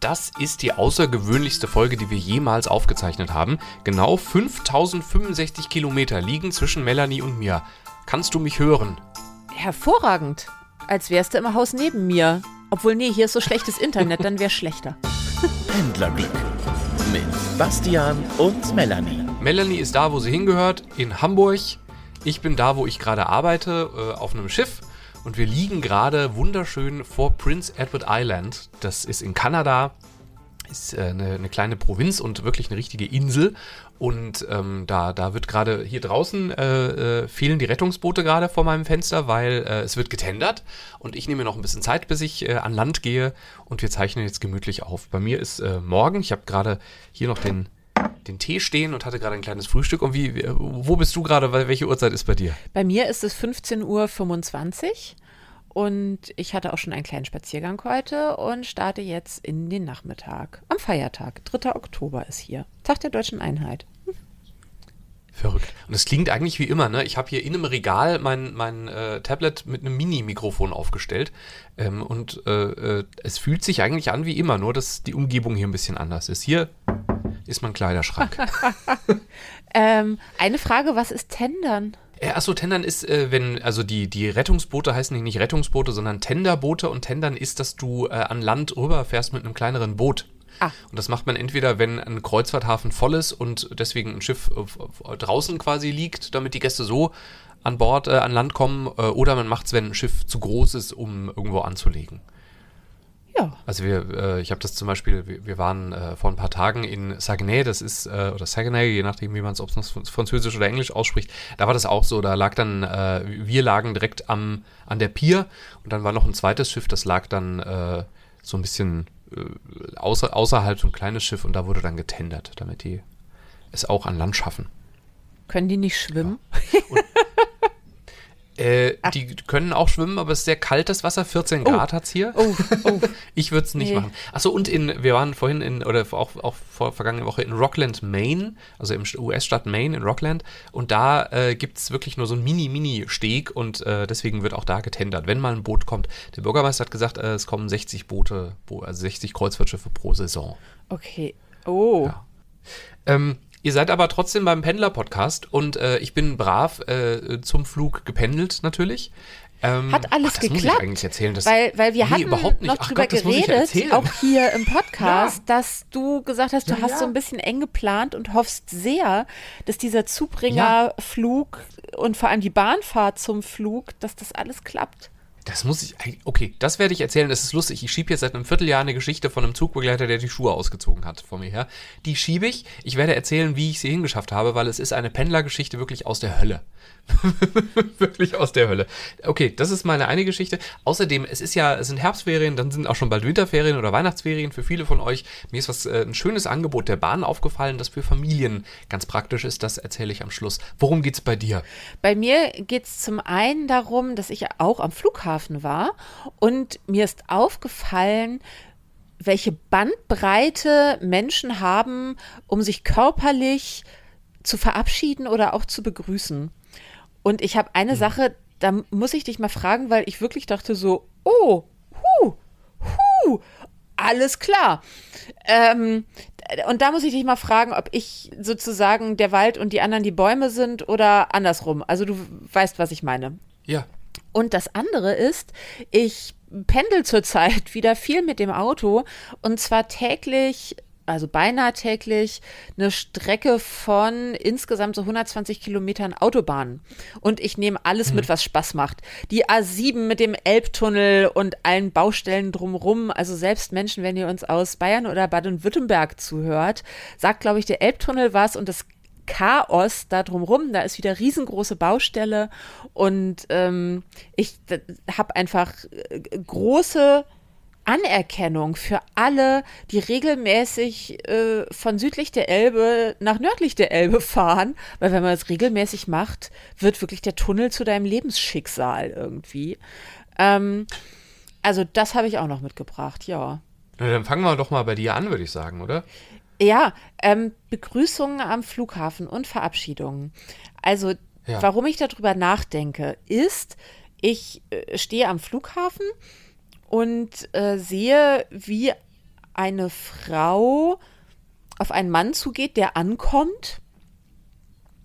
Das ist die außergewöhnlichste Folge, die wir jemals aufgezeichnet haben. Genau 5065 Kilometer liegen zwischen Melanie und mir. Kannst du mich hören? Hervorragend. Als wärst du im Haus neben mir. Obwohl, nee, hier ist so schlechtes Internet, dann wär's schlechter. Pendlerglück mit Bastian und Melanie. Melanie ist da, wo sie hingehört, in Hamburg. Ich bin da, wo ich gerade arbeite, äh, auf einem Schiff. Und wir liegen gerade wunderschön vor Prince Edward Island. Das ist in Kanada. Ist äh, eine, eine, kleine Provinz und wirklich eine richtige Insel. Und ähm, da, da wird gerade hier draußen äh, äh, fehlen die Rettungsboote gerade vor meinem Fenster, weil äh, es wird getendert. Und ich nehme noch ein bisschen Zeit, bis ich äh, an Land gehe. Und wir zeichnen jetzt gemütlich auf. Bei mir ist äh, morgen, ich habe gerade hier noch den, den Tee stehen und hatte gerade ein kleines Frühstück. Und wie, wo bist du gerade? Welche Uhrzeit ist bei dir? Bei mir ist es 15.25 Uhr. Und ich hatte auch schon einen kleinen Spaziergang heute und starte jetzt in den Nachmittag. Am Feiertag. 3. Oktober ist hier. Tag der deutschen Einheit. Verrückt. Und es klingt eigentlich wie immer, ne? Ich habe hier in einem Regal mein, mein äh, Tablet mit einem Mini-Mikrofon aufgestellt. Ähm, und äh, äh, es fühlt sich eigentlich an wie immer, nur dass die Umgebung hier ein bisschen anders ist. Hier ist mein Kleiderschrank. ähm, eine Frage, was ist Tendern? Äh, achso, Tendern ist, äh, wenn, also die, die Rettungsboote heißen nicht Rettungsboote, sondern Tenderboote und Tendern ist, dass du äh, an Land rüberfährst mit einem kleineren Boot. Ah. Und das macht man entweder, wenn ein Kreuzfahrthafen voll ist und deswegen ein Schiff äh, draußen quasi liegt, damit die Gäste so an Bord, äh, an Land kommen, äh, oder man macht es, wenn ein Schiff zu groß ist, um irgendwo anzulegen. Ja. Also wir, äh, ich habe das zum Beispiel, wir, wir waren äh, vor ein paar Tagen in Saguenay, das ist, äh, oder Saguenay, je nachdem, wie man es, ob es Französisch oder Englisch ausspricht, da war das auch so, da lag dann, äh, wir lagen direkt am, an der Pier und dann war noch ein zweites Schiff, das lag dann äh, so ein bisschen äh, außer, außerhalb so ein kleines Schiff und da wurde dann getendert, damit die es auch an Land schaffen. Können die nicht schwimmen? Ja. Äh, die können auch schwimmen, aber es ist sehr kaltes Wasser. 14 Grad oh. hat es hier. Oh. Oh. ich würde es nicht nee. machen. Achso, und in, wir waren vorhin in, oder auch, auch vor vergangene Woche in Rockland, Maine, also im US-Stadt Maine in Rockland. Und da äh, gibt es wirklich nur so einen Mini-Mini-Steg und äh, deswegen wird auch da getendert, wenn mal ein Boot kommt. Der Bürgermeister hat gesagt, äh, es kommen 60 Boote, also 60 Kreuzfahrtschiffe pro Saison. Okay. Oh. Ja. Ähm, Ihr seid aber trotzdem beim Pendler-Podcast und äh, ich bin brav äh, zum Flug gependelt natürlich. Ähm, Hat alles ach, das geklappt? Muss ich eigentlich erzählen, das, weil, weil wir nee, hatten überhaupt nicht. noch ach drüber Gott, geredet, auch hier im Podcast, ja. dass du gesagt hast, du ja, hast ja. so ein bisschen eng geplant und hoffst sehr, dass dieser Zubringerflug und vor allem die Bahnfahrt zum Flug, dass das alles klappt. Das muss ich. Okay, das werde ich erzählen. Das ist lustig. Ich schiebe jetzt seit einem Vierteljahr eine Geschichte von einem Zugbegleiter, der die Schuhe ausgezogen hat vor mir her. Die schiebe ich. Ich werde erzählen, wie ich sie hingeschafft habe, weil es ist eine Pendlergeschichte wirklich aus der Hölle. Wirklich aus der Hölle. Okay, das ist meine eine Geschichte. Außerdem, es ist ja, es sind Herbstferien, dann sind auch schon bald Winterferien oder Weihnachtsferien für viele von euch. Mir ist was äh, ein schönes Angebot der Bahn aufgefallen, das für Familien ganz praktisch ist. Das erzähle ich am Schluss. Worum geht's bei dir? Bei mir geht es zum einen darum, dass ich auch am Flughafen war und mir ist aufgefallen, welche Bandbreite Menschen haben, um sich körperlich zu verabschieden oder auch zu begrüßen. Und ich habe eine mhm. Sache, da muss ich dich mal fragen, weil ich wirklich dachte so, oh, hu, hu, alles klar. Ähm, und da muss ich dich mal fragen, ob ich sozusagen der Wald und die anderen die Bäume sind oder andersrum. Also du weißt, was ich meine. Ja. Und das andere ist, ich pendel zurzeit wieder viel mit dem Auto und zwar täglich also beinahe täglich, eine Strecke von insgesamt so 120 Kilometern Autobahn. Und ich nehme alles mhm. mit, was Spaß macht. Die A7 mit dem Elbtunnel und allen Baustellen drumrum. Also selbst Menschen, wenn ihr uns aus Bayern oder Baden-Württemberg zuhört, sagt, glaube ich, der Elbtunnel was und das Chaos da drumrum. Da ist wieder riesengroße Baustelle und ähm, ich habe einfach äh, große Anerkennung für alle, die regelmäßig äh, von südlich der Elbe nach nördlich der Elbe fahren, weil wenn man es regelmäßig macht, wird wirklich der Tunnel zu deinem Lebensschicksal irgendwie. Ähm, also das habe ich auch noch mitgebracht, ja. Na, dann fangen wir doch mal bei dir an, würde ich sagen, oder? Ja, ähm, Begrüßungen am Flughafen und Verabschiedungen. Also, ja. warum ich darüber nachdenke, ist, ich äh, stehe am Flughafen und äh, sehe, wie eine Frau auf einen Mann zugeht, der ankommt.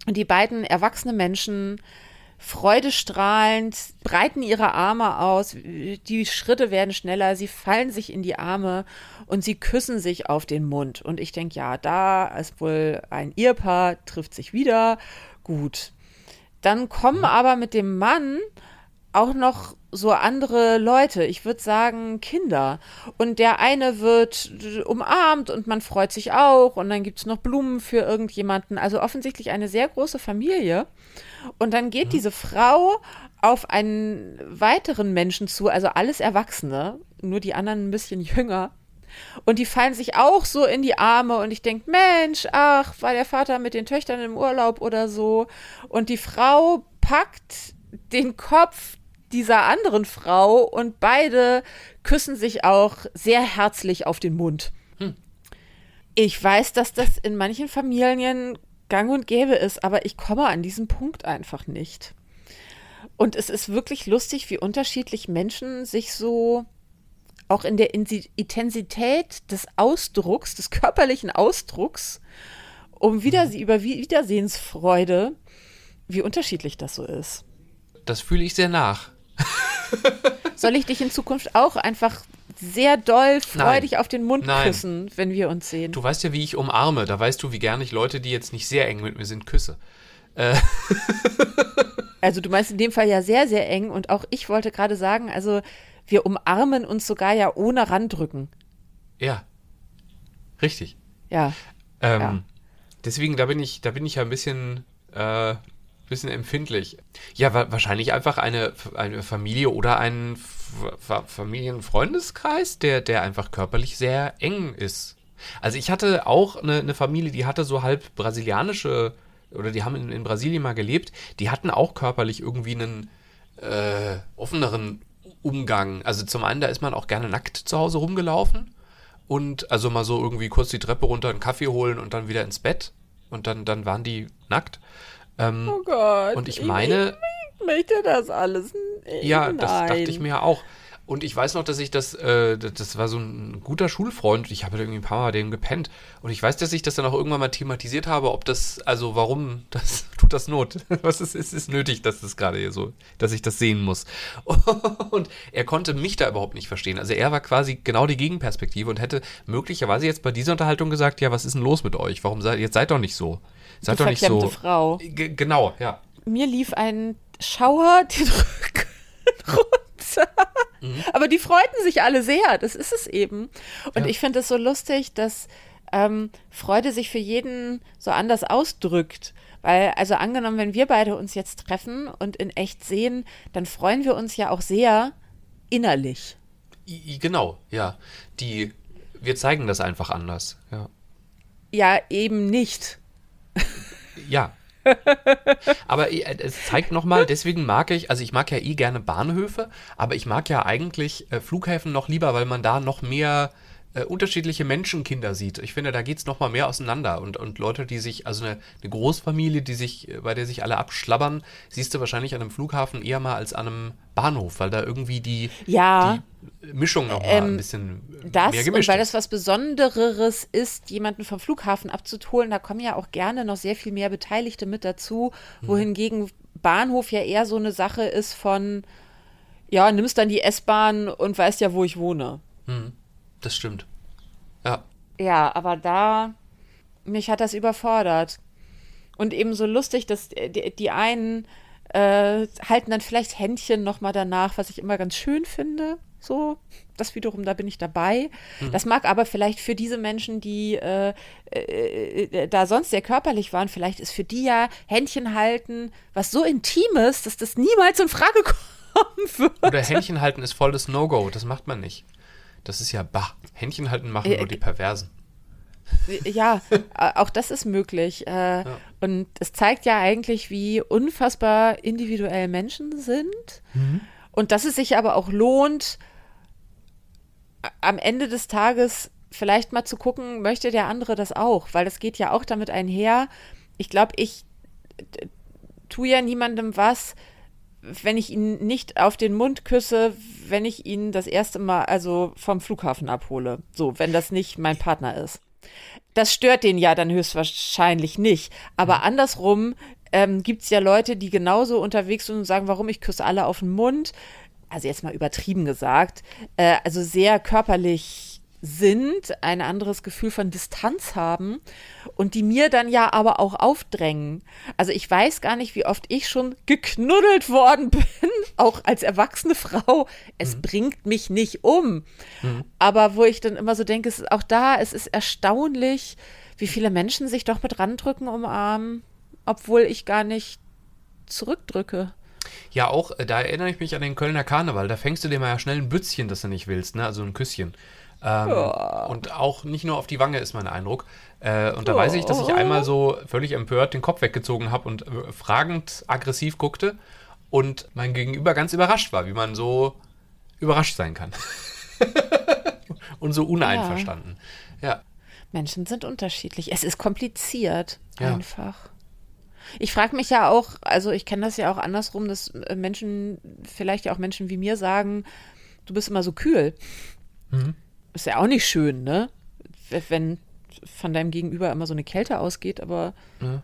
Und die beiden erwachsenen Menschen freudestrahlend breiten ihre Arme aus, die Schritte werden schneller, sie fallen sich in die Arme und sie küssen sich auf den Mund. Und ich denke, ja, da ist wohl ein Ehepaar, trifft sich wieder, gut. Dann kommen mhm. aber mit dem Mann auch noch so andere Leute, ich würde sagen Kinder. Und der eine wird umarmt und man freut sich auch und dann gibt es noch Blumen für irgendjemanden. Also offensichtlich eine sehr große Familie. Und dann geht mhm. diese Frau auf einen weiteren Menschen zu, also alles Erwachsene, nur die anderen ein bisschen jünger. Und die fallen sich auch so in die Arme und ich denke, Mensch, ach, war der Vater mit den Töchtern im Urlaub oder so. Und die Frau packt den Kopf dieser anderen Frau und beide küssen sich auch sehr herzlich auf den Mund. Hm. Ich weiß, dass das in manchen Familien gang und gäbe ist, aber ich komme an diesen Punkt einfach nicht. Und es ist wirklich lustig, wie unterschiedlich Menschen sich so auch in der Intensität des Ausdrucks, des körperlichen Ausdrucks, um wieder, mhm. über Wiedersehensfreude, wie unterschiedlich das so ist. Das fühle ich sehr nach. Soll ich dich in Zukunft auch einfach sehr doll freudig Nein. auf den Mund Nein. küssen, wenn wir uns sehen? Du weißt ja, wie ich umarme. Da weißt du, wie gerne ich Leute, die jetzt nicht sehr eng mit mir sind, küsse. Äh. Also du meinst in dem Fall ja sehr, sehr eng und auch ich wollte gerade sagen, also wir umarmen uns sogar ja ohne Randrücken. Ja. Richtig. Ja. Ähm, ja. Deswegen, da bin ich, da bin ich ja ein bisschen äh, bisschen empfindlich. Ja, wa wahrscheinlich einfach eine, eine Familie oder ein F Familienfreundeskreis, der, der einfach körperlich sehr eng ist. Also ich hatte auch eine, eine Familie, die hatte so halb brasilianische, oder die haben in, in Brasilien mal gelebt, die hatten auch körperlich irgendwie einen äh, offeneren Umgang. Also zum einen, da ist man auch gerne nackt zu Hause rumgelaufen und also mal so irgendwie kurz die Treppe runter, einen Kaffee holen und dann wieder ins Bett und dann, dann waren die nackt. Ähm, oh Gott. Und ich meine. Ich möchte das alles. Ja, Nein. das dachte ich mir ja auch. Und ich weiß noch, dass ich das, äh, das war so ein guter Schulfreund. Ich habe irgendwie ein paar Mal dem gepennt. Und ich weiß, dass ich das dann auch irgendwann mal thematisiert habe, ob das, also warum, das tut das Not. Was ist, ist, ist nötig, dass das gerade hier so, dass ich das sehen muss. Und er konnte mich da überhaupt nicht verstehen. Also er war quasi genau die Gegenperspektive und hätte möglicherweise jetzt bei dieser Unterhaltung gesagt, ja, was ist denn los mit euch? Warum seid, jetzt seid doch nicht so. Seid doch nicht so. Frau. Genau, ja. Mir lief ein Schauer den Rücken runter. Mhm. Aber die freuten sich alle sehr, das ist es eben. Und ja. ich finde es so lustig, dass ähm, Freude sich für jeden so anders ausdrückt. Weil, also angenommen, wenn wir beide uns jetzt treffen und in echt sehen, dann freuen wir uns ja auch sehr innerlich. I, genau, ja. Die, wir zeigen das einfach anders, ja. Ja, eben nicht. Ja. aber äh, es zeigt nochmal, deswegen mag ich, also ich mag ja eh gerne Bahnhöfe, aber ich mag ja eigentlich äh, Flughäfen noch lieber, weil man da noch mehr äh, unterschiedliche Menschenkinder sieht. Ich finde, da geht es nochmal mehr auseinander. Und, und Leute, die sich, also eine, eine Großfamilie, die sich, äh, bei der sich alle abschlabbern, siehst du wahrscheinlich an einem Flughafen eher mal als an einem Bahnhof, weil da irgendwie die, ja, die Mischung nochmal ähm, ein bisschen das, mehr gemischt und weil das was Besondereres ist, jemanden vom Flughafen abzuholen, da kommen ja auch gerne noch sehr viel mehr Beteiligte mit dazu, hm. wohingegen Bahnhof ja eher so eine Sache ist von, ja, nimmst dann die S-Bahn und weißt ja, wo ich wohne. Hm. Das stimmt. Ja. Ja, aber da, mich hat das überfordert. Und eben so lustig, dass die, die einen äh, halten dann vielleicht Händchen nochmal danach, was ich immer ganz schön finde. So, das wiederum, da bin ich dabei. Mhm. Das mag aber vielleicht für diese Menschen, die äh, äh, äh, da sonst sehr körperlich waren, vielleicht ist für die ja Händchen halten was so Intimes, dass das niemals in Frage kommen würde. Oder Händchen halten ist voll das No-Go, das macht man nicht. Das ist ja bah. Händchen halten machen äh, nur die Perversen. Ja, auch das ist möglich. Äh, ja. Und es zeigt ja eigentlich, wie unfassbar individuell Menschen sind. Mhm. Und dass es sich aber auch lohnt, am Ende des Tages vielleicht mal zu gucken, möchte der andere das auch? Weil das geht ja auch damit einher. Ich glaube, ich tue ja niemandem was, wenn ich ihn nicht auf den Mund küsse, wenn ich ihn das erste Mal also vom Flughafen abhole. So, wenn das nicht mein Partner ist. Das stört den ja dann höchstwahrscheinlich nicht. Aber andersrum ähm, gibt es ja Leute, die genauso unterwegs sind und sagen, warum ich küsse alle auf den Mund. Also jetzt mal übertrieben gesagt. Äh, also sehr körperlich sind, ein anderes Gefühl von Distanz haben und die mir dann ja aber auch aufdrängen. Also ich weiß gar nicht, wie oft ich schon geknuddelt worden bin, auch als erwachsene Frau. Es mhm. bringt mich nicht um. Mhm. Aber wo ich dann immer so denke, es ist auch da, es ist erstaunlich, wie viele Menschen sich doch mit randrücken, umarmen, obwohl ich gar nicht zurückdrücke. Ja, auch, äh, da erinnere ich mich an den Kölner Karneval. Da fängst du dir mal ja schnell ein Bützchen, das du nicht willst, ne? Also ein Küsschen. Ähm, ja. Und auch nicht nur auf die Wange ist mein Eindruck. Äh, und da oh. weiß ich, dass ich einmal so völlig empört den Kopf weggezogen habe und äh, fragend aggressiv guckte und mein Gegenüber ganz überrascht war, wie man so überrascht sein kann. und so uneinverstanden. Ja. ja. Menschen sind unterschiedlich. Es ist kompliziert. Ja. Einfach. Ich frage mich ja auch, also ich kenne das ja auch andersrum, dass äh, Menschen, vielleicht ja auch Menschen wie mir sagen, du bist immer so kühl. Mhm. Ist ja auch nicht schön, ne? Wenn von deinem Gegenüber immer so eine Kälte ausgeht, aber. Ja.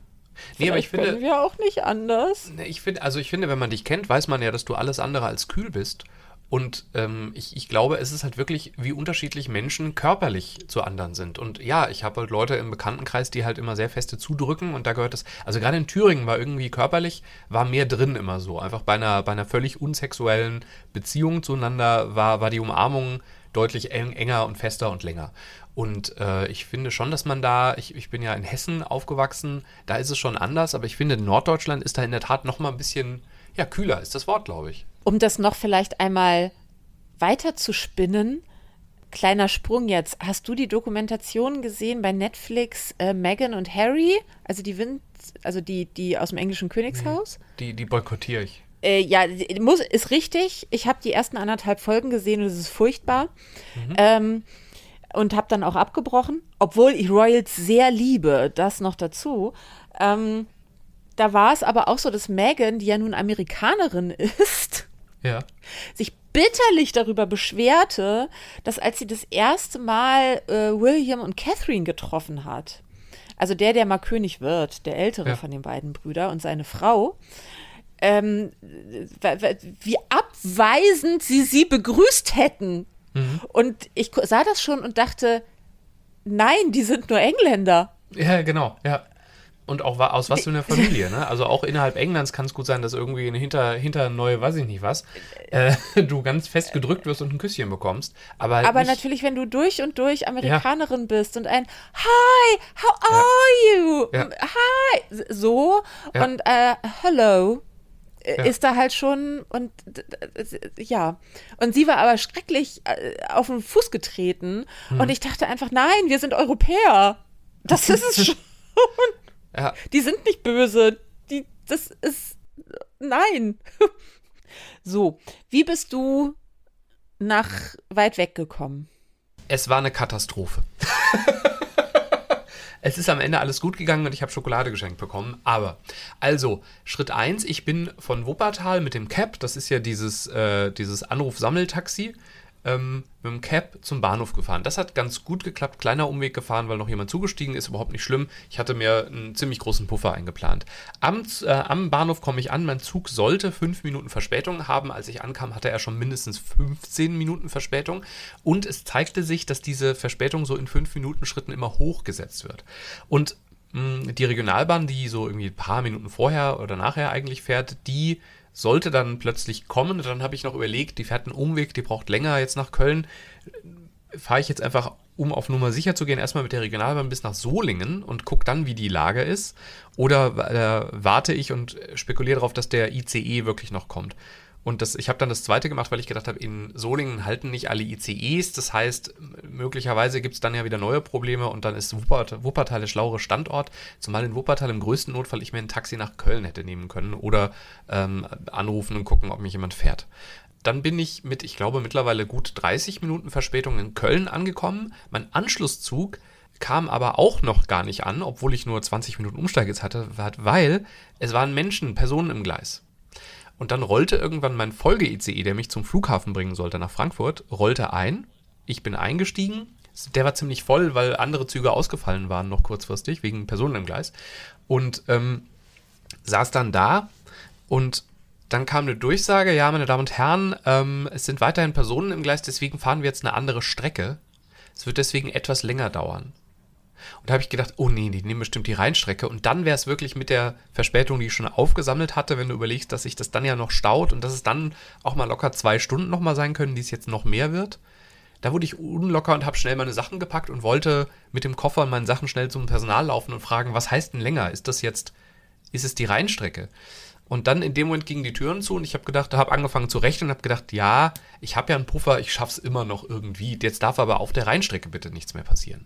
Nee, aber ich finde. wir auch nicht anders. Nee, ich finde, also ich finde, wenn man dich kennt, weiß man ja, dass du alles andere als kühl bist. Und ähm, ich, ich glaube, es ist halt wirklich, wie unterschiedlich Menschen körperlich zu anderen sind. Und ja, ich habe halt Leute im Bekanntenkreis, die halt immer sehr feste zudrücken und da gehört das, also gerade in Thüringen war irgendwie körperlich, war mehr drin immer so. Einfach bei einer, bei einer völlig unsexuellen Beziehung zueinander war, war die Umarmung deutlich eng, enger und fester und länger. Und äh, ich finde schon, dass man da, ich, ich bin ja in Hessen aufgewachsen, da ist es schon anders, aber ich finde, Norddeutschland ist da in der Tat noch mal ein bisschen, ja, kühler ist das Wort, glaube ich. Um das noch vielleicht einmal weiter zu spinnen, kleiner Sprung jetzt. Hast du die Dokumentation gesehen bei Netflix äh, Meghan und Harry? Also die Wind, also die, die aus dem englischen Königshaus? Die, die boykottiere ich. Äh, ja, muss, ist richtig. Ich habe die ersten anderthalb Folgen gesehen und es ist furchtbar. Mhm. Ähm, und habe dann auch abgebrochen, obwohl ich Royals sehr liebe, das noch dazu. Ähm, da war es aber auch so, dass Megan, die ja nun Amerikanerin ist, ja. sich bitterlich darüber beschwerte, dass als sie das erste Mal äh, William und Catherine getroffen hat, also der, der mal König wird, der ältere ja. von den beiden Brüdern und seine Frau, ähm, wie abweisend sie sie begrüßt hätten. Mhm. Und ich sah das schon und dachte, nein, die sind nur Engländer. Ja, genau, ja. Und auch aus was für einer Familie, ne? Also auch innerhalb Englands kann es gut sein, dass irgendwie hinter, hinter neue, weiß ich nicht was, äh, du ganz fest gedrückt wirst und ein Küsschen bekommst. Aber, halt aber natürlich, wenn du durch und durch Amerikanerin ja. bist und ein Hi, how are ja. you? Ja. Hi, so und äh, Hello ja. ist da halt schon und ja. Und sie war aber schrecklich äh, auf den Fuß getreten hm. und ich dachte einfach, nein, wir sind Europäer. Das ist es schon. Ja. Die sind nicht böse. Die, das ist, nein. So, wie bist du nach weit weg gekommen? Es war eine Katastrophe. Es ist am Ende alles gut gegangen und ich habe Schokolade geschenkt bekommen. Aber, also, Schritt 1, ich bin von Wuppertal mit dem Cap, das ist ja dieses, äh, dieses Anruf-Sammeltaxi, ähm, mit dem Cab zum Bahnhof gefahren. Das hat ganz gut geklappt. Kleiner Umweg gefahren, weil noch jemand zugestiegen ist. Überhaupt nicht schlimm. Ich hatte mir einen ziemlich großen Puffer eingeplant. Am, äh, am Bahnhof komme ich an. Mein Zug sollte fünf Minuten Verspätung haben. Als ich ankam, hatte er schon mindestens 15 Minuten Verspätung. Und es zeigte sich, dass diese Verspätung so in fünf Minuten Schritten immer hochgesetzt wird. Und mh, hm, die Regionalbahn, die so irgendwie ein paar Minuten vorher oder nachher eigentlich fährt, die sollte dann plötzlich kommen. dann habe ich noch überlegt, die fährt einen Umweg, die braucht länger jetzt nach Köln. Fahre ich jetzt einfach, um auf Nummer sicher zu gehen, erstmal mit der Regionalbahn bis nach Solingen und gucke dann, wie die Lage ist. Oder äh, warte ich und spekuliere darauf, dass der ICE wirklich noch kommt. Und das, ich habe dann das zweite gemacht, weil ich gedacht habe, in Solingen halten nicht alle ICEs. Das heißt, möglicherweise gibt es dann ja wieder neue Probleme und dann ist Wuppertal, Wuppertal der schlauere Standort. Zumal in Wuppertal im größten Notfall ich mir ein Taxi nach Köln hätte nehmen können oder ähm, anrufen und gucken, ob mich jemand fährt. Dann bin ich mit, ich glaube, mittlerweile gut 30 Minuten Verspätung in Köln angekommen. Mein Anschlusszug kam aber auch noch gar nicht an, obwohl ich nur 20 Minuten Umsteigezeit hatte, weil es waren Menschen, Personen im Gleis. Und dann rollte irgendwann mein Folge-ICE, der mich zum Flughafen bringen sollte nach Frankfurt, rollte ein. Ich bin eingestiegen. Der war ziemlich voll, weil andere Züge ausgefallen waren, noch kurzfristig, wegen Personen im Gleis. Und ähm, saß dann da und dann kam eine Durchsage, ja, meine Damen und Herren, ähm, es sind weiterhin Personen im Gleis, deswegen fahren wir jetzt eine andere Strecke. Es wird deswegen etwas länger dauern. Und da habe ich gedacht, oh nee, die nehmen bestimmt die Rheinstrecke. Und dann wäre es wirklich mit der Verspätung, die ich schon aufgesammelt hatte, wenn du überlegst, dass sich das dann ja noch staut und dass es dann auch mal locker zwei Stunden nochmal sein können, die es jetzt noch mehr wird. Da wurde ich unlocker und habe schnell meine Sachen gepackt und wollte mit dem Koffer und meinen Sachen schnell zum Personal laufen und fragen, was heißt denn länger? Ist das jetzt, ist es die Rheinstrecke? Und dann in dem Moment gingen die Türen zu und ich habe gedacht, habe angefangen zu rechnen und habe gedacht, ja, ich habe ja einen Puffer, ich schaff's immer noch irgendwie. Jetzt darf aber auf der Rheinstrecke bitte nichts mehr passieren.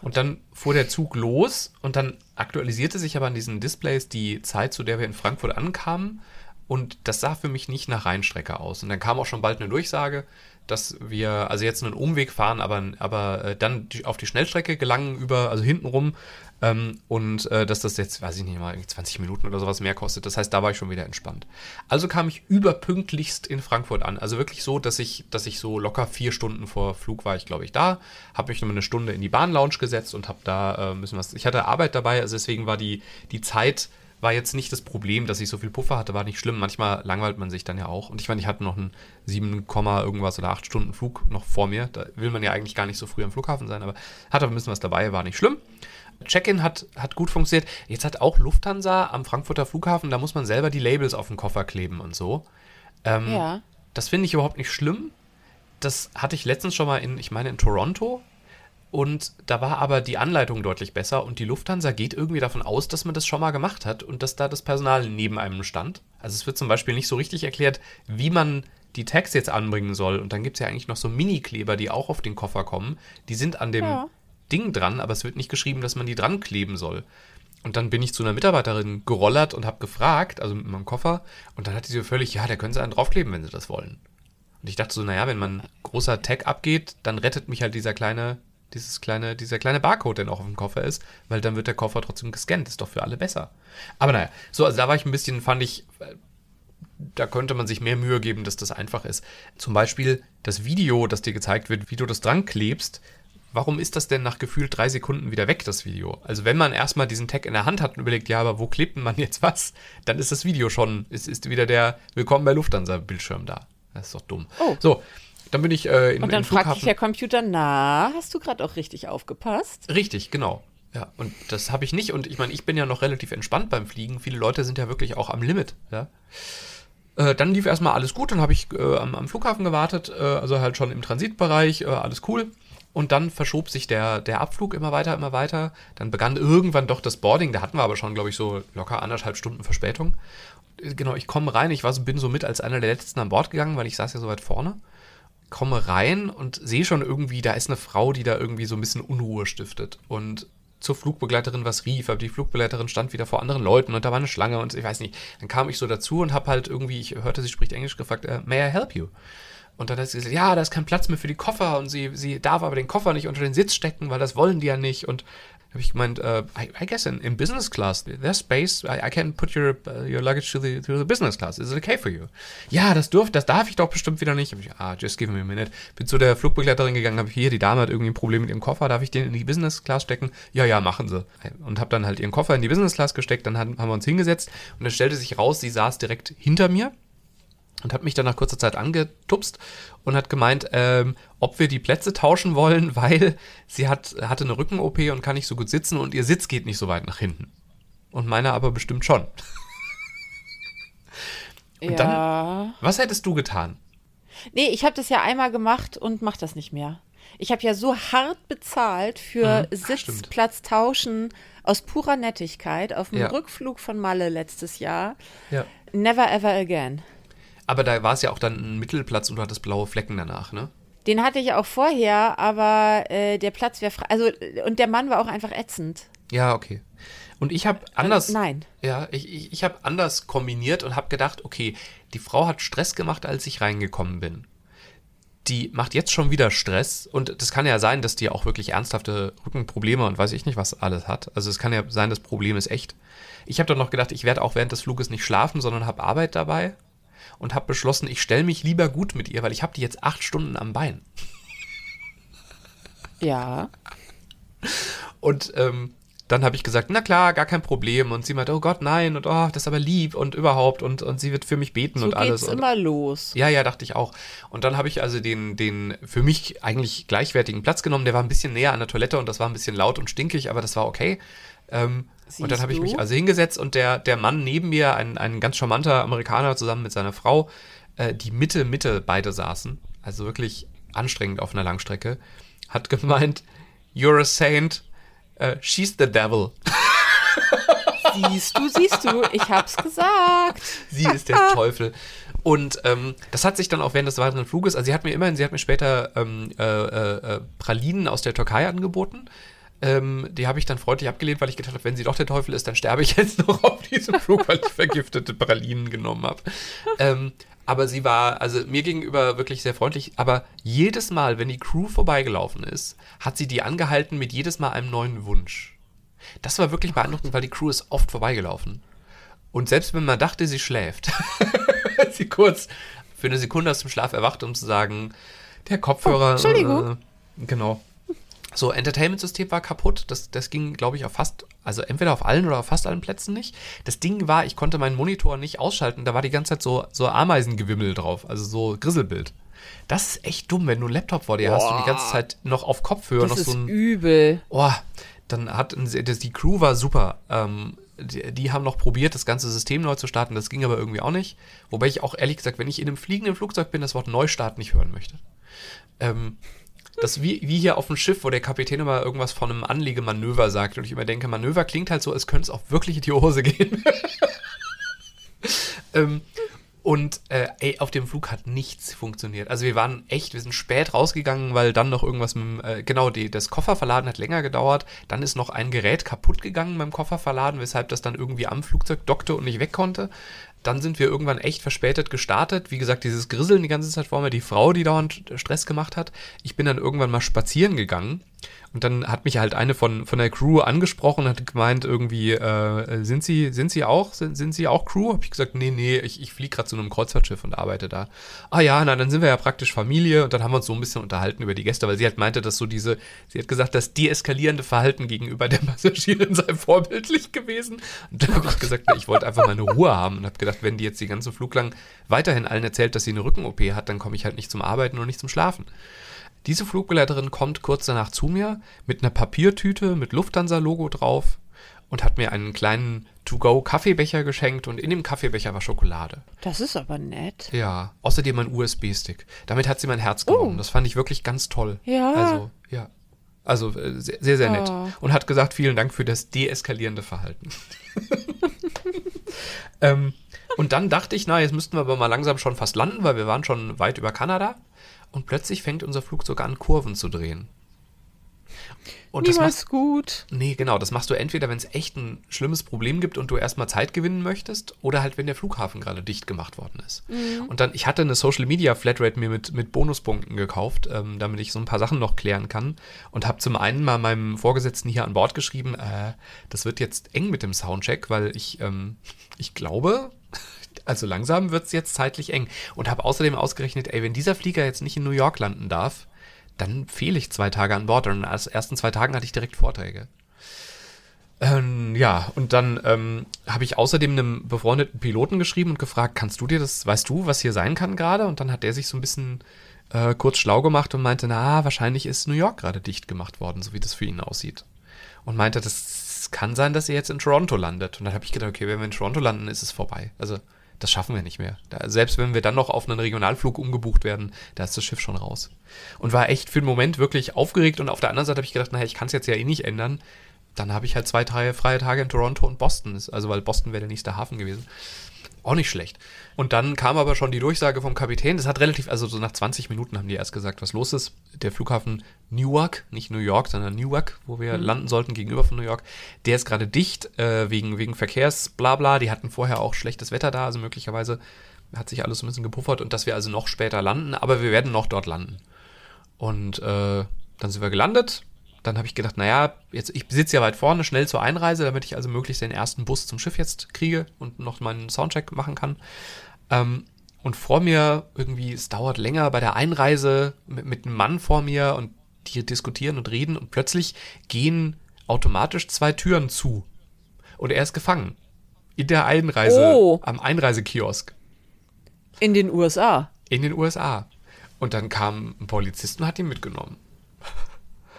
Oh und dann fuhr der Zug los und dann aktualisierte sich aber an diesen Displays die Zeit, zu der wir in Frankfurt ankamen. Und das sah für mich nicht nach Rheinstrecke aus. Und dann kam auch schon bald eine Durchsage, dass wir also jetzt einen Umweg fahren, aber, aber äh, dann auf die Schnellstrecke gelangen über, also hintenrum ähm, und äh, dass das jetzt, weiß ich nicht mal, 20 Minuten oder sowas mehr kostet. Das heißt, da war ich schon wieder entspannt. Also kam ich überpünktlichst in Frankfurt an. Also wirklich so, dass ich, dass ich so locker vier Stunden vor Flug war ich, glaube ich, da. Habe mich nochmal eine Stunde in die Bahnlounge gesetzt und habe da äh, ein was. Ich hatte Arbeit dabei, also deswegen war die, die Zeit war jetzt nicht das Problem, dass ich so viel Puffer hatte, war nicht schlimm. Manchmal langweilt man sich dann ja auch. Und ich meine, ich hatte noch einen 7, irgendwas oder 8 Stunden Flug noch vor mir. Da will man ja eigentlich gar nicht so früh am Flughafen sein, aber hatte ein bisschen was dabei, war nicht schlimm. Check-in hat, hat gut funktioniert. Jetzt hat auch Lufthansa am Frankfurter Flughafen, da muss man selber die Labels auf den Koffer kleben und so. Ähm, ja. Das finde ich überhaupt nicht schlimm. Das hatte ich letztens schon mal in, ich meine, in Toronto. Und da war aber die Anleitung deutlich besser und die Lufthansa geht irgendwie davon aus, dass man das schon mal gemacht hat und dass da das Personal neben einem stand. Also es wird zum Beispiel nicht so richtig erklärt, wie man die Tags jetzt anbringen soll. Und dann gibt es ja eigentlich noch so Mini-Kleber, die auch auf den Koffer kommen. Die sind an dem ja. Ding dran, aber es wird nicht geschrieben, dass man die dran kleben soll. Und dann bin ich zu einer Mitarbeiterin gerollert und habe gefragt, also mit meinem Koffer, und dann hat sie so völlig, ja, da können sie einen draufkleben, wenn sie das wollen. Und ich dachte so, naja, wenn man großer Tag abgeht, dann rettet mich halt dieser kleine, dieses kleine, dieser kleine Barcode, der noch auf dem Koffer ist, weil dann wird der Koffer trotzdem gescannt. Ist doch für alle besser. Aber naja, so, also da war ich ein bisschen, fand ich, da könnte man sich mehr Mühe geben, dass das einfach ist. Zum Beispiel das Video, das dir gezeigt wird, wie du das dran klebst, warum ist das denn nach gefühlt drei Sekunden wieder weg, das Video? Also wenn man erstmal diesen Tag in der Hand hat und überlegt, ja, aber wo klebt man jetzt was, dann ist das Video schon, ist, ist wieder der Willkommen bei Lufthansa-Bildschirm da. Das ist doch dumm. Oh. So, dann bin ich äh, in Und dann fragt dich der Computer, na, hast du gerade auch richtig aufgepasst? Richtig, genau. Ja, und das habe ich nicht. Und ich meine, ich bin ja noch relativ entspannt beim Fliegen. Viele Leute sind ja wirklich auch am Limit, ja. Äh, dann lief erstmal alles gut, dann habe ich äh, am, am, Flughafen gewartet, äh, also halt schon im Transitbereich, äh, alles cool. Und dann verschob sich der, der Abflug immer weiter, immer weiter. Dann begann irgendwann doch das Boarding. Da hatten wir aber schon, glaube ich, so locker anderthalb Stunden Verspätung. Genau, ich komme rein. Ich war so, bin so mit als einer der letzten an Bord gegangen, weil ich saß ja so weit vorne. Komme rein und sehe schon irgendwie, da ist eine Frau, die da irgendwie so ein bisschen Unruhe stiftet. Und zur Flugbegleiterin was rief, aber die Flugbegleiterin stand wieder vor anderen Leuten und da war eine Schlange und ich weiß nicht. Dann kam ich so dazu und habe halt irgendwie, ich hörte, sie spricht Englisch, gefragt, äh, may I help you? Und dann hat sie gesagt, ja, da ist kein Platz mehr für die Koffer und sie, sie darf aber den Koffer nicht unter den Sitz stecken, weil das wollen die ja nicht. Und habe ich gemeint, uh, I, I, guess in, in business class, there's space, I, I can put your, uh, your luggage to the, to the business class. Is it okay for you? Ja, das dürft, das darf ich doch bestimmt wieder nicht. Hab ich, ah, just give me a minute. Bin zu der Flugbegleiterin gegangen, habe hier, die Dame hat irgendwie ein Problem mit ihrem Koffer, darf ich den in die Business Class stecken? Ja, ja, machen sie. Und habe dann halt ihren Koffer in die Business Class gesteckt, dann haben, haben wir uns hingesetzt und es stellte sich raus, sie saß direkt hinter mir und hat mich dann nach kurzer Zeit angetupst und hat gemeint, ähm, ob wir die Plätze tauschen wollen, weil sie hat, hatte eine Rücken-OP und kann nicht so gut sitzen und ihr Sitz geht nicht so weit nach hinten. Und meiner aber bestimmt schon. und ja. dann, was hättest du getan? Nee, ich habe das ja einmal gemacht und mach das nicht mehr. Ich habe ja so hart bezahlt für mhm. Sitzplatz tauschen aus purer Nettigkeit auf dem ja. Rückflug von Malle letztes Jahr. Ja. Never ever again. Aber da war es ja auch dann ein Mittelplatz und du hattest blaue Flecken danach, ne? Den hatte ich auch vorher, aber äh, der Platz wäre frei. Also, und der Mann war auch einfach ätzend. Ja, okay. Und ich habe anders. Also, nein. Ja, ich, ich, ich habe anders kombiniert und habe gedacht, okay, die Frau hat Stress gemacht, als ich reingekommen bin. die macht jetzt schon wieder Stress und das kann ja sein, dass die auch wirklich ernsthafte Rückenprobleme und weiß ich nicht, was alles hat. Also es kann ja sein, das Problem ist echt. Ich habe dann noch gedacht, ich werde auch während des Fluges nicht schlafen, sondern habe Arbeit dabei und habe beschlossen, ich stelle mich lieber gut mit ihr, weil ich habe die jetzt acht Stunden am Bein. Ja. Und ähm, dann habe ich gesagt, na klar, gar kein Problem. Und sie meinte, oh Gott, nein, und oh, das ist aber lieb und überhaupt und, und sie wird für mich beten so und alles. Geht's und, immer los. Ja, ja, dachte ich auch. Und dann habe ich also den, den für mich eigentlich gleichwertigen Platz genommen. Der war ein bisschen näher an der Toilette und das war ein bisschen laut und stinkig, aber das war okay. Ähm, und dann habe ich mich also hingesetzt und der, der Mann neben mir, ein, ein ganz charmanter Amerikaner zusammen mit seiner Frau, äh, die Mitte, Mitte beide saßen, also wirklich anstrengend auf einer Langstrecke, hat gemeint, You're a saint, uh, she's the devil. Siehst du, siehst du, ich hab's gesagt. Sie ist der Teufel. Und ähm, das hat sich dann auch während des weiteren Fluges, also sie hat mir immerhin, sie hat mir später ähm, äh, äh, Pralinen aus der Türkei angeboten. Ähm, die habe ich dann freundlich abgelehnt, weil ich gedacht habe, wenn sie doch der Teufel ist, dann sterbe ich jetzt noch auf diesem Flug, weil ich vergiftete Pralinen genommen habe. Ähm, aber sie war, also mir gegenüber wirklich sehr freundlich. Aber jedes Mal, wenn die Crew vorbeigelaufen ist, hat sie die angehalten mit jedes Mal einem neuen Wunsch. Das war wirklich beeindruckend, weil die Crew ist oft vorbeigelaufen. Und selbst wenn man dachte, sie schläft, sie kurz für eine Sekunde aus dem Schlaf erwacht, um zu sagen, der Kopfhörer. Oh, Entschuldigung. Äh, genau. So, Entertainment-System war kaputt. Das, das ging, glaube ich, auf fast, also entweder auf allen oder auf fast allen Plätzen nicht. Das Ding war, ich konnte meinen Monitor nicht ausschalten. Da war die ganze Zeit so, so Ameisengewimmel drauf, also so Grisselbild. Das ist echt dumm, wenn du einen Laptop vor dir Boah. hast und die ganze Zeit noch auf Kopfhörer das noch so ein. übel. Oh, dann hat die Crew war super. Ähm, die, die, haben noch probiert, das ganze System neu zu starten. Das ging aber irgendwie auch nicht. Wobei ich auch ehrlich gesagt, wenn ich in einem fliegenden Flugzeug bin, das Wort Neustart nicht hören möchte. Ähm, das wie, wie hier auf dem Schiff, wo der Kapitän immer irgendwas von einem Anlegemanöver sagt. Und ich immer denke, Manöver klingt halt so, als könnte es auch wirklich in die Hose gehen. ähm, und äh, ey, auf dem Flug hat nichts funktioniert. Also wir waren echt, wir sind spät rausgegangen, weil dann noch irgendwas mit äh, genau, die, das Kofferverladen hat länger gedauert. Dann ist noch ein Gerät kaputt gegangen beim Kofferverladen, weshalb das dann irgendwie am Flugzeug dockte und nicht weg konnte dann sind wir irgendwann echt verspätet gestartet. Wie gesagt, dieses Grisseln die ganze Zeit vor mir, die Frau, die dauernd Stress gemacht hat. Ich bin dann irgendwann mal spazieren gegangen und dann hat mich halt eine von, von der Crew angesprochen und hat gemeint, irgendwie, äh, sind Sie, sind Sie auch, sind, sind Sie auch Crew? Hab ich gesagt, nee, nee, ich, ich fliege gerade zu einem Kreuzfahrtschiff und arbeite da. Ah ja, na, dann sind wir ja praktisch Familie und dann haben wir uns so ein bisschen unterhalten über die Gäste, weil sie halt meinte, dass so diese, sie hat gesagt, das deeskalierende Verhalten gegenüber der Passagierin sei vorbildlich gewesen. Und dann habe ich gesagt, na, ich wollte einfach meine Ruhe haben und habe gedacht, wenn die jetzt die ganze Flug lang weiterhin allen erzählt, dass sie eine Rücken-OP hat, dann komme ich halt nicht zum Arbeiten und nicht zum Schlafen. Diese Flugbegleiterin kommt kurz danach zu mir mit einer Papiertüte mit Lufthansa-Logo drauf und hat mir einen kleinen To-Go-Kaffeebecher geschenkt und in dem Kaffeebecher war Schokolade. Das ist aber nett. Ja, außerdem ein USB-Stick. Damit hat sie mein Herz gewonnen. Oh. Das fand ich wirklich ganz toll. Ja. Also, ja. Also äh, sehr, sehr, sehr nett. Oh. Und hat gesagt, vielen Dank für das deeskalierende Verhalten. ähm, und dann dachte ich, na, jetzt müssten wir aber mal langsam schon fast landen, weil wir waren schon weit über Kanada und plötzlich fängt unser Flugzeug an, Kurven zu drehen. Und Niemals das machst, gut. Nee, genau. Das machst du entweder, wenn es echt ein schlimmes Problem gibt und du erstmal Zeit gewinnen möchtest, oder halt, wenn der Flughafen gerade dicht gemacht worden ist. Mhm. Und dann, ich hatte eine Social Media Flatrate mir mit, mit Bonuspunkten gekauft, ähm, damit ich so ein paar Sachen noch klären kann. Und habe zum einen mal meinem Vorgesetzten hier an Bord geschrieben, äh, das wird jetzt eng mit dem Soundcheck, weil ich, ähm, ich glaube, also langsam wird es jetzt zeitlich eng. Und habe außerdem ausgerechnet, ey, wenn dieser Flieger jetzt nicht in New York landen darf, dann fehle ich zwei Tage an Bord. Und in den ersten zwei Tagen hatte ich direkt Vorträge. Ähm, ja, und dann ähm, habe ich außerdem einem befreundeten Piloten geschrieben und gefragt, kannst du dir das, weißt du, was hier sein kann gerade? Und dann hat der sich so ein bisschen äh, kurz schlau gemacht und meinte, na, wahrscheinlich ist New York gerade dicht gemacht worden, so wie das für ihn aussieht. Und meinte, das kann sein, dass ihr jetzt in Toronto landet. Und dann habe ich gedacht, okay, wenn wir in Toronto landen, ist es vorbei. Also das schaffen wir nicht mehr. Da, selbst wenn wir dann noch auf einen Regionalflug umgebucht werden, da ist das Schiff schon raus. Und war echt für den Moment wirklich aufgeregt und auf der anderen Seite habe ich gedacht, naja, ich kann es jetzt ja eh nicht ändern. Dann habe ich halt zwei, drei freie Tage in Toronto und Boston. Also weil Boston wäre der nächste Hafen gewesen. Auch nicht schlecht. Und dann kam aber schon die Durchsage vom Kapitän. Das hat relativ, also so nach 20 Minuten haben die erst gesagt, was los ist. Der Flughafen Newark, nicht New York, sondern Newark, wo wir mhm. landen sollten, gegenüber von New York, der ist gerade dicht, äh, wegen, wegen Verkehrs, bla bla. Die hatten vorher auch schlechtes Wetter da, also möglicherweise hat sich alles ein bisschen gepuffert und dass wir also noch später landen, aber wir werden noch dort landen. Und äh, dann sind wir gelandet. Dann habe ich gedacht, naja, jetzt, ich sitze ja weit vorne, schnell zur Einreise, damit ich also möglichst den ersten Bus zum Schiff jetzt kriege und noch meinen Soundcheck machen kann. Ähm, und vor mir irgendwie, es dauert länger bei der Einreise mit, mit einem Mann vor mir und die diskutieren und reden und plötzlich gehen automatisch zwei Türen zu. Und er ist gefangen. In der Einreise, oh. am Einreisekiosk. In den USA. In den USA. Und dann kam ein Polizist und hat ihn mitgenommen.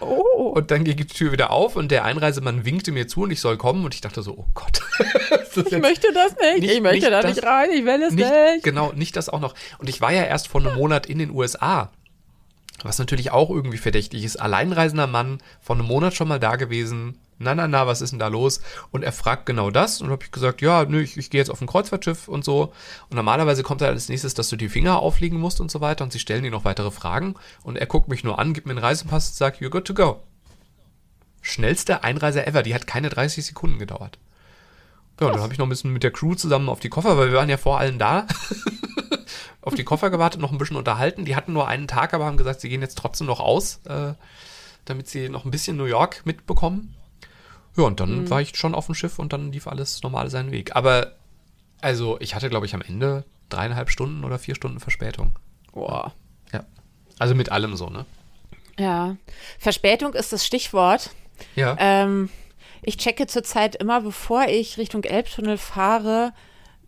Oh. Und dann ging die Tür wieder auf und der Einreisemann winkte mir zu und ich soll kommen und ich dachte so, oh Gott. ich möchte das nicht. nicht ich möchte nicht da das, nicht rein, ich will es nicht, nicht. Genau, nicht das auch noch. Und ich war ja erst vor einem Monat in den USA. Was natürlich auch irgendwie verdächtig ist. Alleinreisender Mann, vor einem Monat schon mal da gewesen. Na, na, na, was ist denn da los? Und er fragt genau das. Und habe ich gesagt, ja, nö, ich, ich gehe jetzt auf ein Kreuzfahrtschiff und so. Und normalerweise kommt da als nächstes, dass du die Finger auflegen musst und so weiter. Und sie stellen ihm noch weitere Fragen. Und er guckt mich nur an, gibt mir einen Reisepass und sagt, you're good to go. Schnellste Einreise ever. Die hat keine 30 Sekunden gedauert. Ja, und dann habe ich noch ein bisschen mit der Crew zusammen auf die Koffer, weil wir waren ja vor allen da. auf die Koffer gewartet, noch ein bisschen unterhalten. Die hatten nur einen Tag, aber haben gesagt, sie gehen jetzt trotzdem noch aus, äh, damit sie noch ein bisschen New York mitbekommen. Ja, und dann mhm. war ich schon auf dem Schiff und dann lief alles normal seinen Weg. Aber, also, ich hatte, glaube ich, am Ende dreieinhalb Stunden oder vier Stunden Verspätung. Boah. Ja. Also mit allem so, ne? Ja. Verspätung ist das Stichwort. Ja. Ähm, ich checke zurzeit immer, bevor ich Richtung Elbtunnel fahre,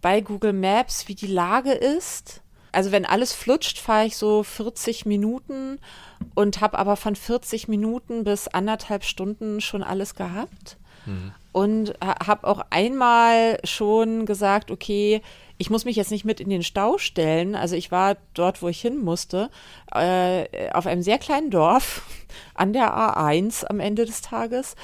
bei Google Maps, wie die Lage ist. Also wenn alles flutscht, fahre ich so 40 Minuten und habe aber von 40 Minuten bis anderthalb Stunden schon alles gehabt. Mhm. Und habe auch einmal schon gesagt, okay, ich muss mich jetzt nicht mit in den Stau stellen. Also ich war dort, wo ich hin musste, äh, auf einem sehr kleinen Dorf an der A1 am Ende des Tages.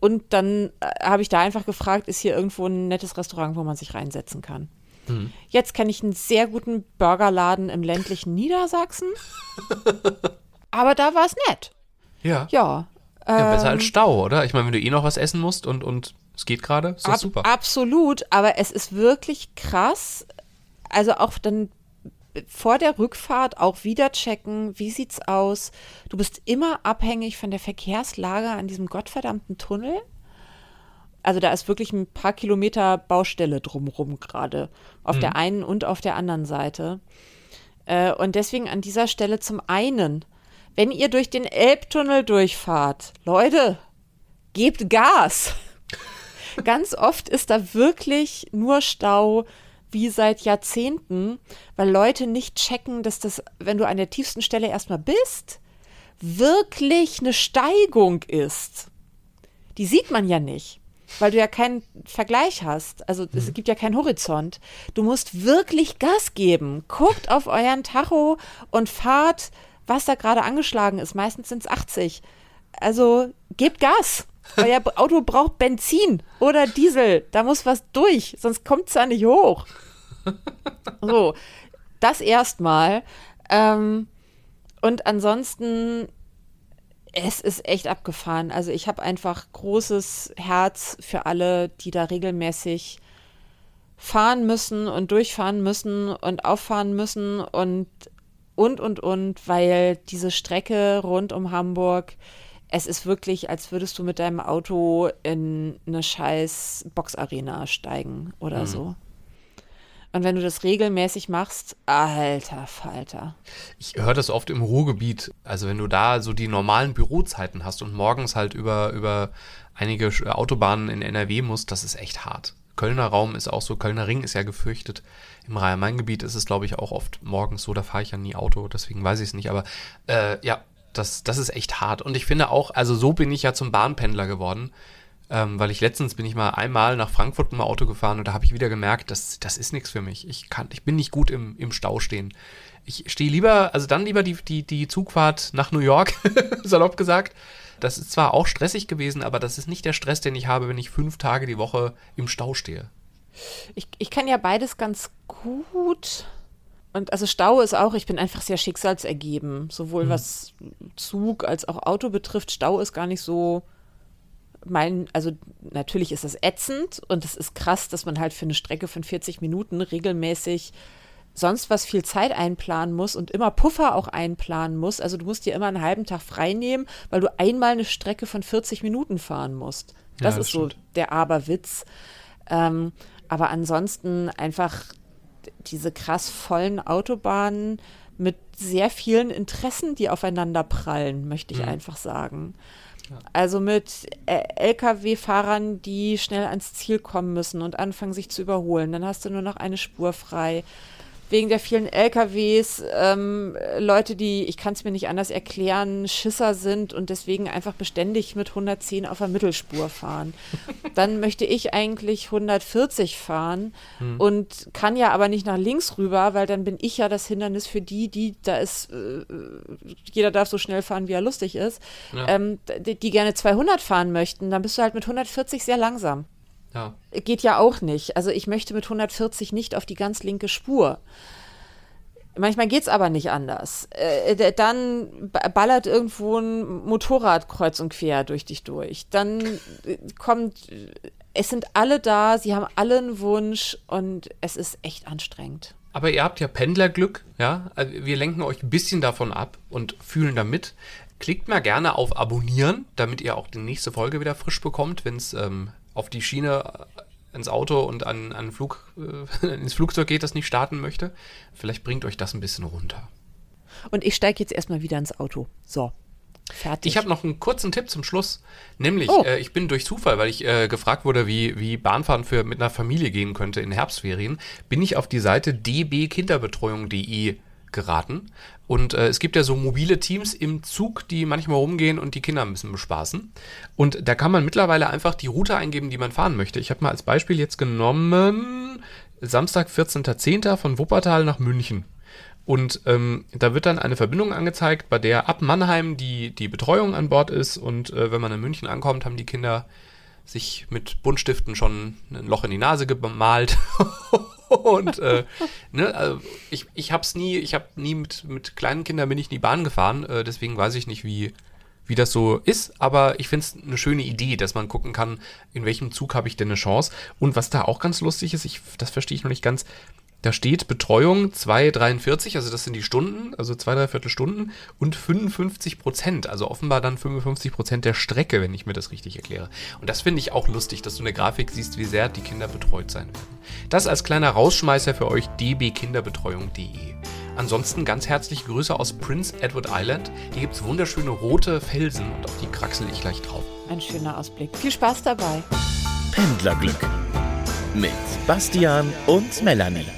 Und dann äh, habe ich da einfach gefragt, ist hier irgendwo ein nettes Restaurant, wo man sich reinsetzen kann. Mhm. Jetzt kenne ich einen sehr guten Burgerladen im ländlichen Niedersachsen. Aber da war es nett. Ja. Ja. Ja, besser als ähm, Stau, oder? Ich meine, wenn du eh noch was essen musst und, und es geht gerade, ist das ab, super. Absolut, aber es ist wirklich krass. Also auch dann vor der Rückfahrt auch wieder checken, wie sieht's aus? Du bist immer abhängig von der Verkehrslage an diesem gottverdammten Tunnel. Also da ist wirklich ein paar Kilometer Baustelle drumherum gerade, auf mhm. der einen und auf der anderen Seite. Äh, und deswegen an dieser Stelle zum einen, wenn ihr durch den Elbtunnel durchfahrt, Leute, gebt Gas. Ganz oft ist da wirklich nur Stau wie seit Jahrzehnten, weil Leute nicht checken, dass das, wenn du an der tiefsten Stelle erstmal bist, wirklich eine Steigung ist. Die sieht man ja nicht, weil du ja keinen Vergleich hast. Also es mhm. gibt ja keinen Horizont. Du musst wirklich Gas geben. Guckt auf euren Tacho und fahrt, was da gerade angeschlagen ist. Meistens sind es 80. Also gebt Gas. Euer Auto braucht Benzin oder Diesel. Da muss was durch, sonst kommt es ja nicht hoch. So, das erstmal. Ähm, und ansonsten, es ist echt abgefahren. Also ich habe einfach großes Herz für alle, die da regelmäßig fahren müssen und durchfahren müssen und auffahren müssen und und und und, weil diese Strecke rund um Hamburg es ist wirklich, als würdest du mit deinem Auto in eine scheiß Boxarena steigen oder mhm. so. Und wenn du das regelmäßig machst, alter Falter. Ich höre das oft im Ruhrgebiet. Also wenn du da so die normalen Bürozeiten hast und morgens halt über, über einige Autobahnen in NRW musst, das ist echt hart. Kölner Raum ist auch so, Kölner Ring ist ja gefürchtet. Im Rhein-Main-Gebiet ist es, glaube ich, auch oft morgens so, da fahre ich ja nie Auto, deswegen weiß ich es nicht. Aber äh, ja, das, das ist echt hart. Und ich finde auch, also so bin ich ja zum Bahnpendler geworden. Ähm, weil ich letztens bin ich mal einmal nach Frankfurt mit dem Auto gefahren und da habe ich wieder gemerkt, das, das ist nichts für mich. Ich, kann, ich bin nicht gut im, im Stau stehen. Ich stehe lieber, also dann lieber die, die, die Zugfahrt nach New York, salopp gesagt. Das ist zwar auch stressig gewesen, aber das ist nicht der Stress, den ich habe, wenn ich fünf Tage die Woche im Stau stehe. Ich, ich kann ja beides ganz gut. Und also Stau ist auch, ich bin einfach sehr schicksalsergeben, sowohl mhm. was Zug als auch Auto betrifft. Stau ist gar nicht so mein, also natürlich ist das ätzend und es ist krass, dass man halt für eine Strecke von 40 Minuten regelmäßig sonst was viel Zeit einplanen muss und immer Puffer auch einplanen muss. Also du musst dir immer einen halben Tag frei nehmen, weil du einmal eine Strecke von 40 Minuten fahren musst. Das, ja, das ist stimmt. so der Aberwitz. Ähm, aber ansonsten einfach diese krass vollen Autobahnen mit sehr vielen Interessen, die aufeinander prallen, möchte ich mhm. einfach sagen. Also mit äh, Lkw-Fahrern, die schnell ans Ziel kommen müssen und anfangen, sich zu überholen. Dann hast du nur noch eine Spur frei wegen der vielen LKWs ähm, Leute, die, ich kann es mir nicht anders erklären, Schisser sind und deswegen einfach beständig mit 110 auf der Mittelspur fahren. Dann möchte ich eigentlich 140 fahren hm. und kann ja aber nicht nach links rüber, weil dann bin ich ja das Hindernis für die, die da ist, äh, jeder darf so schnell fahren, wie er lustig ist, ja. ähm, die, die gerne 200 fahren möchten, dann bist du halt mit 140 sehr langsam. Ja. Geht ja auch nicht. Also ich möchte mit 140 nicht auf die ganz linke Spur. Manchmal geht es aber nicht anders. Äh, dann ballert irgendwo ein Motorrad kreuz und quer durch dich durch. Dann äh, kommt, es sind alle da, sie haben alle einen Wunsch und es ist echt anstrengend. Aber ihr habt ja Pendlerglück, ja. Also wir lenken euch ein bisschen davon ab und fühlen damit. Klickt mal gerne auf Abonnieren, damit ihr auch die nächste Folge wieder frisch bekommt, wenn es ähm, auf die Schiene äh, ins Auto und an, an Flug, äh, ins Flugzeug geht, das nicht starten möchte. Vielleicht bringt euch das ein bisschen runter. Und ich steige jetzt erstmal wieder ins Auto. So. Fertig. Ich habe noch einen kurzen Tipp zum Schluss. Nämlich, oh. äh, ich bin durch Zufall, weil ich äh, gefragt wurde, wie, wie Bahnfahren für mit einer Familie gehen könnte in Herbstferien, bin ich auf die Seite dbkinderbetreuung.de geraten. Und äh, es gibt ja so mobile Teams im Zug, die manchmal rumgehen und die Kinder ein bisschen bespaßen. Und da kann man mittlerweile einfach die Route eingeben, die man fahren möchte. Ich habe mal als Beispiel jetzt genommen Samstag, 14.10. von Wuppertal nach München. Und ähm, da wird dann eine Verbindung angezeigt, bei der ab Mannheim die, die Betreuung an Bord ist. Und äh, wenn man in München ankommt, haben die Kinder sich mit Buntstiften schon ein Loch in die Nase gemalt und äh, ne, also ich, ich hab's nie, ich habe nie mit, mit kleinen Kindern bin ich nie Bahn gefahren, äh, deswegen weiß ich nicht, wie, wie das so ist, aber ich finde es eine schöne Idee, dass man gucken kann, in welchem Zug habe ich denn eine Chance. Und was da auch ganz lustig ist, ich, das verstehe ich noch nicht ganz, da steht Betreuung 2,43, also das sind die Stunden, also zwei, dreiviertel Stunden und 55 Prozent, also offenbar dann 55 Prozent der Strecke, wenn ich mir das richtig erkläre. Und das finde ich auch lustig, dass du eine Grafik siehst, wie sehr die Kinder betreut sein werden. Das als kleiner Rausschmeißer für euch dbkinderbetreuung.de. Ansonsten ganz herzliche Grüße aus Prince Edward Island. Hier gibt es wunderschöne rote Felsen und auf die kraxel ich gleich drauf. Ein schöner Ausblick. Viel Spaß dabei. Pendlerglück mit Bastian und Melanie.